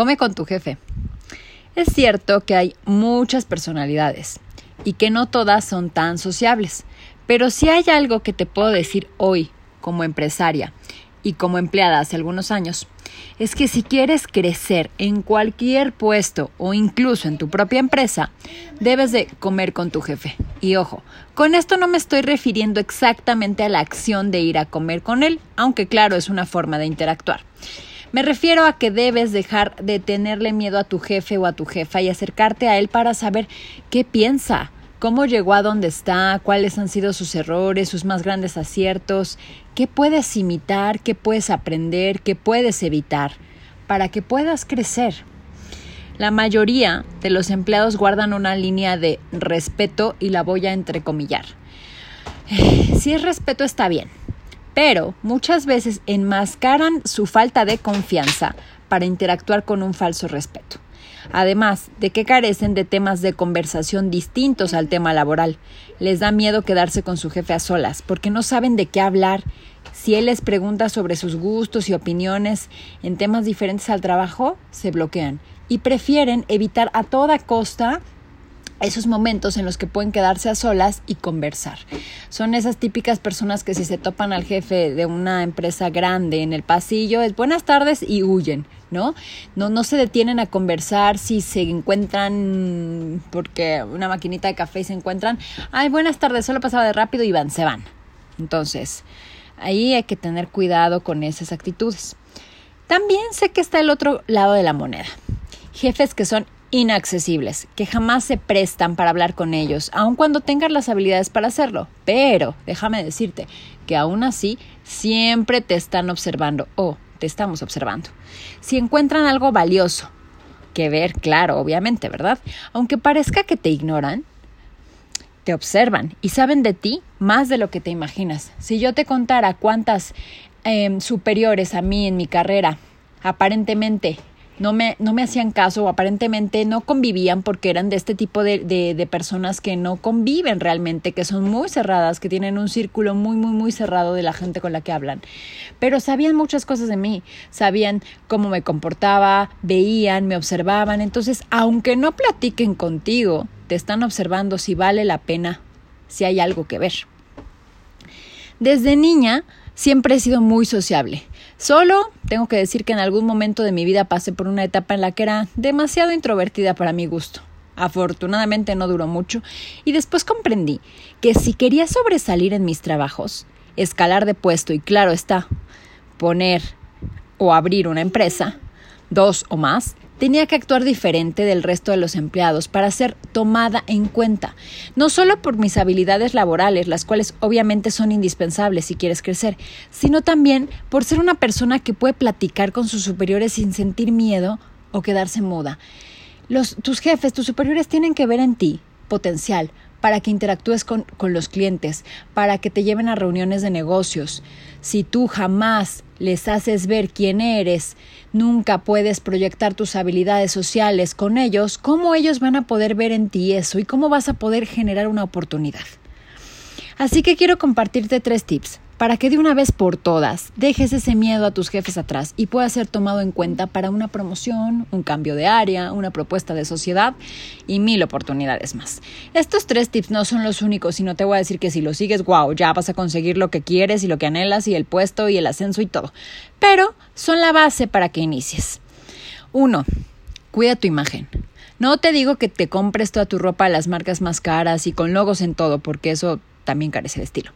Come con tu jefe. Es cierto que hay muchas personalidades y que no todas son tan sociables, pero si hay algo que te puedo decir hoy como empresaria y como empleada hace algunos años, es que si quieres crecer en cualquier puesto o incluso en tu propia empresa, debes de comer con tu jefe. Y ojo, con esto no me estoy refiriendo exactamente a la acción de ir a comer con él, aunque claro es una forma de interactuar. Me refiero a que debes dejar de tenerle miedo a tu jefe o a tu jefa y acercarte a él para saber qué piensa, cómo llegó a donde está, cuáles han sido sus errores, sus más grandes aciertos, qué puedes imitar, qué puedes aprender, qué puedes evitar, para que puedas crecer. La mayoría de los empleados guardan una línea de respeto y la voy a entrecomillar. Si es respeto está bien, pero muchas veces enmascaran su falta de confianza para interactuar con un falso respeto. Además de que carecen de temas de conversación distintos al tema laboral. Les da miedo quedarse con su jefe a solas porque no saben de qué hablar. Si él les pregunta sobre sus gustos y opiniones en temas diferentes al trabajo, se bloquean y prefieren evitar a toda costa esos momentos en los que pueden quedarse a solas y conversar. Son esas típicas personas que si se topan al jefe de una empresa grande en el pasillo es buenas tardes y huyen, ¿no? No, no se detienen a conversar si se encuentran, porque una maquinita de café y se encuentran, ay, buenas tardes, solo pasaba de rápido y van, se van. Entonces, ahí hay que tener cuidado con esas actitudes. También sé que está el otro lado de la moneda. Jefes que son inaccesibles, que jamás se prestan para hablar con ellos, aun cuando tengan las habilidades para hacerlo. Pero déjame decirte que aún así siempre te están observando o te estamos observando. Si encuentran algo valioso que ver, claro, obviamente, ¿verdad? Aunque parezca que te ignoran, te observan y saben de ti más de lo que te imaginas. Si yo te contara cuántas em, superiores a mí en mi carrera aparentemente no me, no me hacían caso o aparentemente no convivían porque eran de este tipo de, de, de, personas que no conviven realmente, que son muy cerradas, que tienen un círculo muy, muy, muy cerrado de la gente con la que hablan. Pero sabían muchas cosas de mí, sabían cómo me comportaba, veían, me observaban. Entonces, aunque no platiquen contigo, te están observando si vale la pena, si hay algo que ver. Desde niña siempre he sido muy sociable. Solo tengo que decir que en algún momento de mi vida pasé por una etapa en la que era demasiado introvertida para mi gusto. Afortunadamente no duró mucho y después comprendí que si quería sobresalir en mis trabajos, escalar de puesto y claro está, poner o abrir una empresa, dos o más, tenía que actuar diferente del resto de los empleados para ser tomada en cuenta, no solo por mis habilidades laborales, las cuales obviamente son indispensables si quieres crecer, sino también por ser una persona que puede platicar con sus superiores sin sentir miedo o quedarse muda. Tus jefes, tus superiores tienen que ver en ti potencial, para que interactúes con, con, los clientes, para que te lleven a reuniones de negocios. Si tú jamás les haces ver quién eres, nunca puedes proyectar tus habilidades sociales con ellos, ¿cómo ellos van a poder ver en ti eso y cómo vas a poder generar una oportunidad? Así que quiero compartirte tres tips para que de una vez por todas dejes ese miedo a tus jefes atrás y pueda ser tomado en cuenta para una promoción, un cambio de área, una propuesta de sociedad y mil oportunidades más. Estos tres tips no son los únicos, sino te voy a decir que si lo sigues, wow, ya vas a conseguir lo que quieres y lo que anhelas y el puesto y el ascenso y todo. Pero son la base para que inicies. Uno, cuida tu imagen. No te digo que te compres toda tu ropa a las marcas más caras y con logos en todo, porque eso también carece de estilo.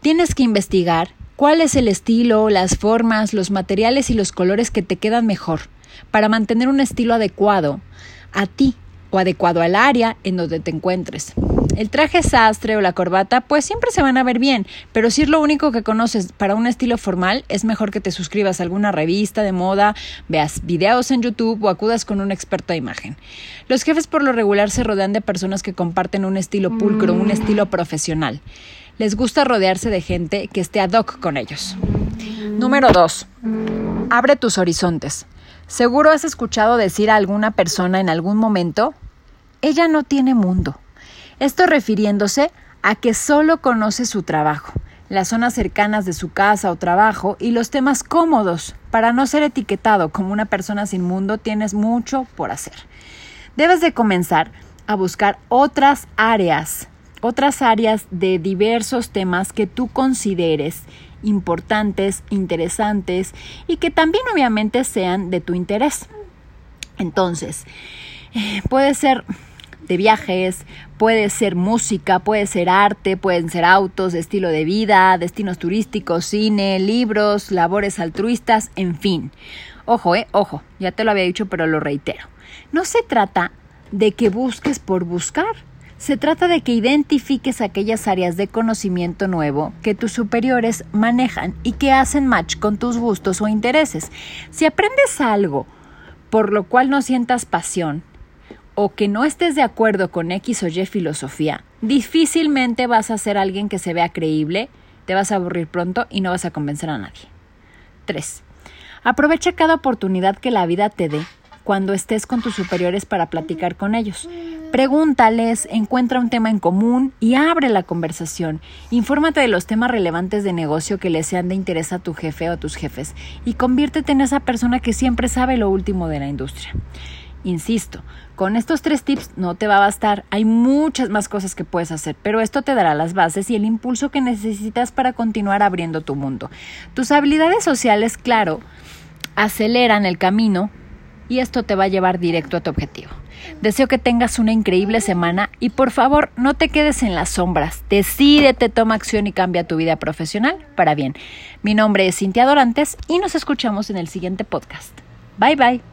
Tienes que investigar cuál es el estilo, las formas, los materiales y los colores que te quedan mejor para mantener un estilo adecuado a ti o adecuado al área en donde te encuentres. El traje sastre o la corbata pues siempre se van a ver bien, pero si es lo único que conoces para un estilo formal, es mejor que te suscribas a alguna revista de moda, veas videos en YouTube o acudas con un experto de imagen. Los jefes por lo regular se rodean de personas que comparten un estilo pulcro, un estilo profesional. Les gusta rodearse de gente que esté ad hoc con ellos. Número 2. Abre tus horizontes. Seguro has escuchado decir a alguna persona en algún momento, ella no tiene mundo. Esto refiriéndose a que solo conoce su trabajo. las zonas cercanas de su casa o trabajo y los temas cómodos. Para no ser etiquetado como una persona sin mundo, tienes mucho por hacer. Debes de comenzar a buscar otras áreas, otras áreas de diversos temas que tú consideres importantes, interesantes y que también obviamente sean de tu interés. Entonces, eh, puede ser de viajes, puede ser música, puede ser arte, pueden ser autos, estilo de vida, destinos turísticos, cine, libros, labores altruistas, en fin. Ojo, eh, ojo, ya te lo había dicho, pero lo reitero. No se trata de que busques por buscar. Se trata de que identifiques aquellas áreas de conocimiento nuevo que tus superiores manejan y que hacen match con tus gustos o intereses. Si aprendes algo por lo cual no sientas pasión o que no estés de acuerdo con X o Y filosofía, difícilmente vas a ser alguien que se vea creíble, te vas a aburrir pronto y no vas a convencer a nadie. 3. Aprovecha cada oportunidad que la vida te dé cuando estés con tus superiores para platicar con ellos. Pregúntales, encuentra un tema en común y abre la conversación. Infórmate de los temas relevantes de negocio que le sean de interés a tu jefe o a tus jefes y conviértete en esa persona que siempre sabe lo último de la industria. Insisto, con estos tres tips no te va a bastar, hay muchas más cosas que puedes hacer, pero esto te dará las bases y el impulso que necesitas para continuar abriendo tu mundo. Tus habilidades sociales, claro, aceleran el camino y esto te va a llevar directo a tu objetivo. Deseo que tengas una increíble semana y por favor no te quedes en las sombras. Decídete, toma acción y cambia tu vida profesional para bien. Mi nombre es Cintia Dorantes y nos escuchamos en el siguiente podcast. Bye bye.